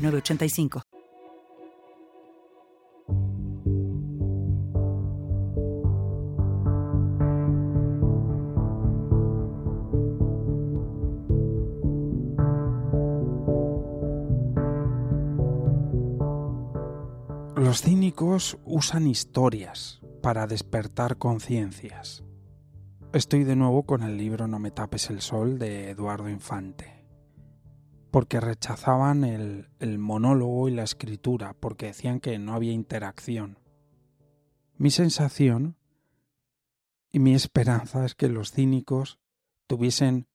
985. Los cínicos usan historias para despertar conciencias. Estoy de nuevo con el libro No me tapes el sol de Eduardo Infante porque rechazaban el, monólogo y la escritura, porque decían que no había interacción. Mi sensación y mi esperanza es que los cínicos tuviesen,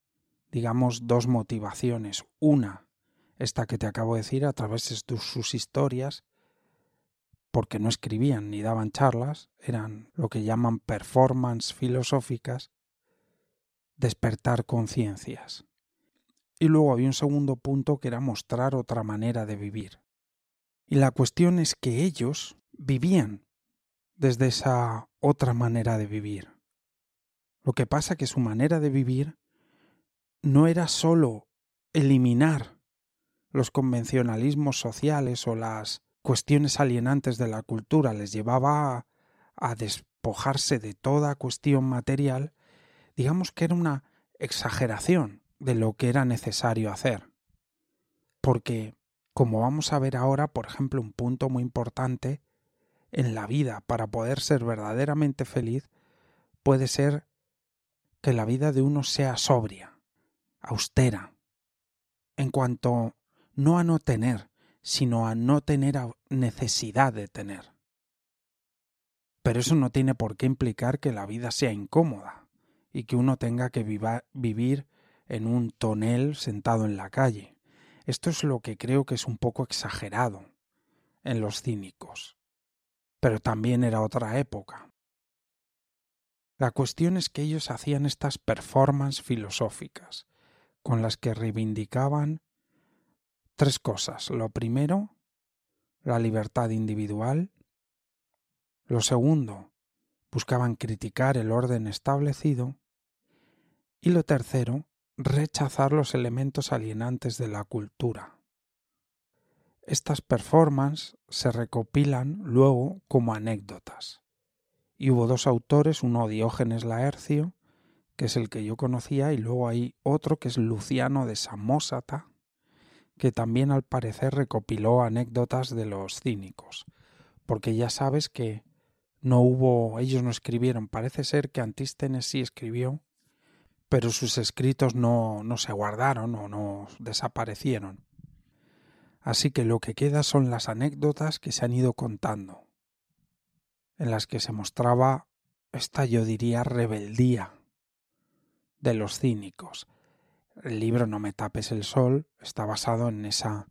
digamos, dos motivaciones. Una, esta que te acabo de decir, a través de sus historias, porque no escribían ni daban charlas, eran lo que llaman performance filosóficas, despertar conciencias. Y luego había un segundo punto que era mostrar otra manera de vivir. Y la cuestión es que ellos vivían desde esa otra manera de vivir. Lo que pasa que su manera de vivir no era sólo eliminar los convencionalismos sociales o las cuestiones alienantes de la cultura, les llevaba a, a despojarse de toda cuestión material, digamos que era una exageración de lo que era necesario hacer. Porque, como vamos a ver ahora, por ejemplo, un punto muy importante en la vida para poder ser verdaderamente feliz puede ser que la vida de uno sea sobria, austera, en cuanto no a no tener, sino a no tener necesidad de tener. Pero eso no tiene por qué implicar que la vida sea incómoda y que uno tenga que vivir en un tonel sentado en la calle. Esto es lo que creo que es un poco exagerado en los cínicos. Pero también era otra época. La cuestión es que ellos hacían estas performances filosóficas, con las que reivindicaban tres cosas. Lo primero, la libertad individual. Lo segundo, buscaban criticar el orden establecido. Y lo tercero, rechazar los elementos alienantes de la cultura. Estas performances se recopilan luego como anécdotas. Y hubo dos autores, uno Diógenes Laercio, que es el que yo conocía, y luego hay otro que es Luciano de Samosata, que también al parecer recopiló anécdotas de los cínicos, porque ya sabes que no hubo, ellos no escribieron, parece ser que Antístenes sí escribió pero sus escritos no, no se guardaron o no desaparecieron. Así que lo que queda son las anécdotas que se han ido contando, en las que se mostraba esta yo diría rebeldía de los cínicos. El libro No me tapes el sol está basado en esa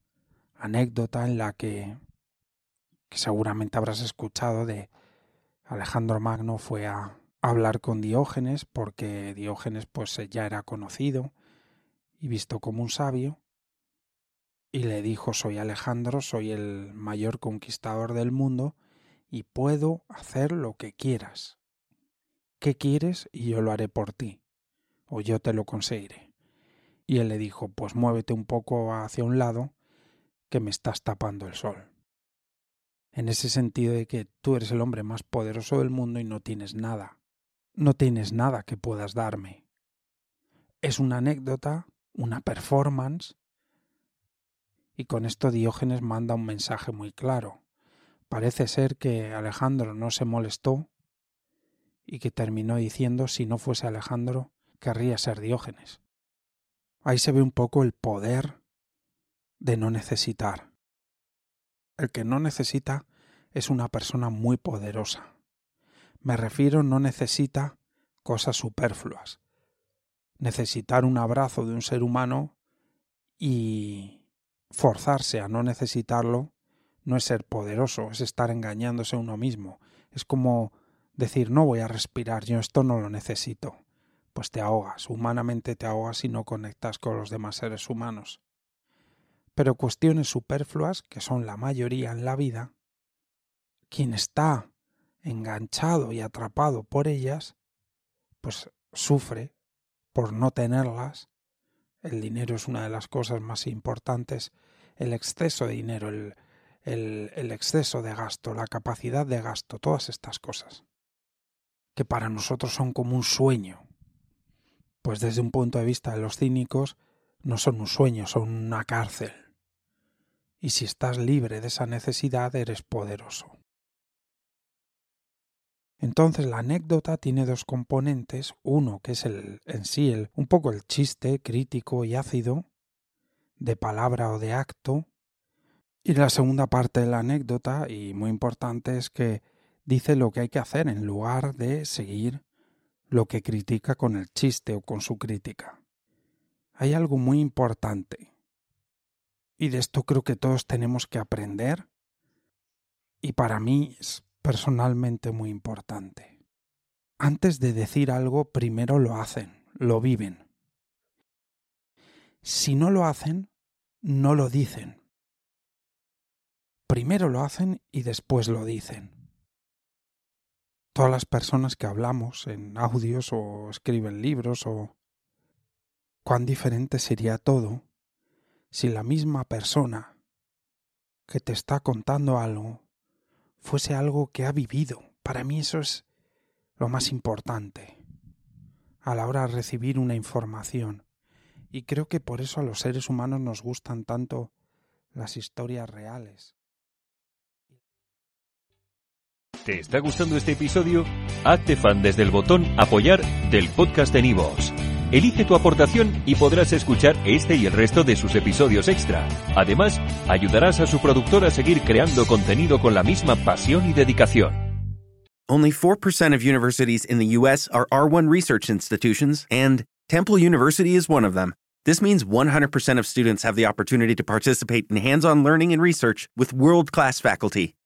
anécdota en la que, que seguramente habrás escuchado de Alejandro Magno fue a, hablar con Diógenes, porque Diógenes pues ya era conocido y visto como un sabio, y le dijo soy Alejandro, soy el mayor conquistador del mundo, y puedo hacer lo que quieras. ¿Qué quieres? Y yo lo haré por ti, o yo te lo conseguiré. Y él le dijo, pues muévete un poco hacia un lado, que me estás tapando el sol. En ese sentido de que tú eres el hombre más poderoso del mundo y no tienes nada no tienes nada que puedas darme. Es una anécdota, una performance, y con esto Diógenes manda un mensaje muy claro. Parece ser que Alejandro no se molestó y que terminó diciendo si no fuese Alejandro, querría ser Diógenes. Ahí se ve un poco el poder de no necesitar. El que no necesita es una persona muy poderosa. Me refiero no necesita cosas superfluas. Necesitar un abrazo de un ser humano y forzarse a no necesitarlo no es ser poderoso, es estar engañándose uno mismo. Es como decir, no voy a respirar, yo esto no lo necesito. Pues te ahogas, humanamente te ahogas y no conectas con los demás seres humanos. Pero cuestiones superfluas, que son la mayoría en la vida, quien está enganchado y atrapado por ellas, pues sufre por no tenerlas. El dinero es una de las cosas más importantes. El exceso de dinero, el, exceso de gasto, la capacidad de gasto, todas estas cosas, que para nosotros son como un sueño, pues desde un punto de vista de los cínicos no son un sueño, son una cárcel. Y si estás libre de esa necesidad, eres poderoso. Entonces la anécdota tiene dos componentes, uno que es el en sí el, un poco el chiste crítico y ácido, de palabra o de acto, y la segunda parte de la anécdota, y muy importante, es que dice lo que hay que hacer en lugar de seguir lo que critica con el chiste o con su crítica. Hay algo muy importante, y de esto creo que todos tenemos que aprender, y para mí es personalmente muy importante. Antes de decir algo, primero lo hacen, lo viven. Si no lo hacen, no lo dicen primero lo hacen y después lo dicen. Todas las personas que hablamos en audios o escriben libros o... cuán diferente sería todo si la misma persona que te está contando algo fuese algo que ha vivido. Para mí eso es lo más importante a la hora de recibir una información. Y creo que por eso a los seres humanos nos gustan tanto las historias reales. ¿Te está gustando este episodio? Hazte fan desde el botón Apoyar del podcast de Nivos. Elige tu aportación y podrás escuchar este y el resto de sus episodios extra. Además, ayudarás a su productor a seguir creando contenido con la misma pasión y dedicación. Only 4% of universities in the US are R1 research institutions and Temple University is one of them. This means 100% of students have the opportunity to participate in hands-on learning and research with world-class faculty.